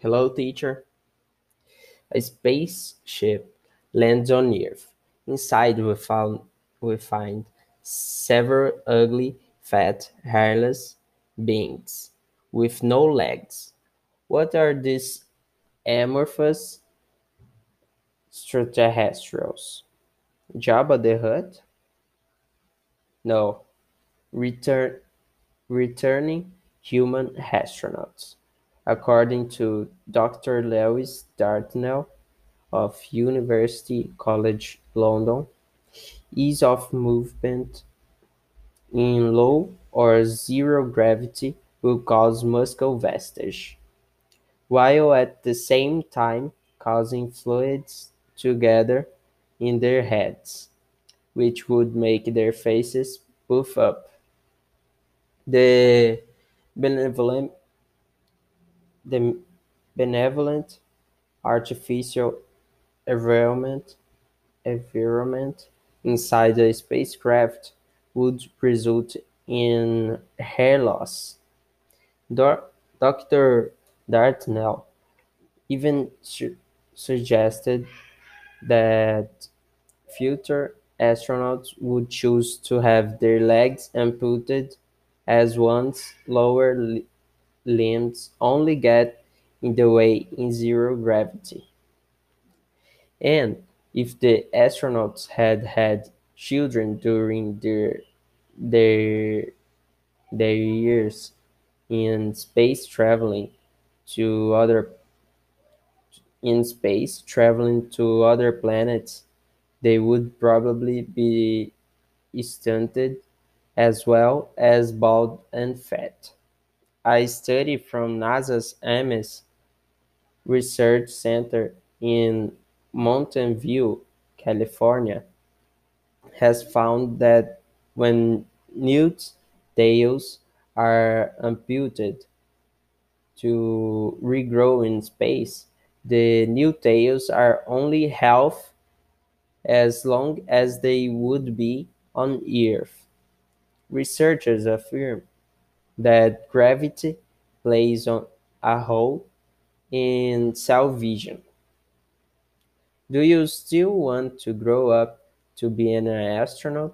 Hello, teacher. A spaceship lands on Earth. Inside, we, found, we find several ugly, fat, hairless beings with no legs. What are these amorphous extraterrestrials? Jabba the Hutt? No, return, returning human astronauts. According to Doctor Lewis Dartnell of University College London, ease of movement in low or zero gravity will cause muscle wastage, while at the same time causing fluids to gather in their heads, which would make their faces puff up. The benevolent the benevolent artificial environment environment inside the spacecraft would result in hair loss. Dr. Dartnell even su- suggested that future astronauts would choose to have their legs amputated as one's lower li- limbs only get in the way in zero gravity. And if the astronauts had had children during their their their years in space traveling to other in space traveling to other planets, they would probably be stunted as well as bald and fat. A study from NASA's Ames Research Center in Mountain View, California, has found that when newts' tails are amputated to regrow in space, the new tails are only half as long as they would be on Earth. Researchers affirm that gravity plays on a role in cell vision. Do you still want to grow up to be an astronaut?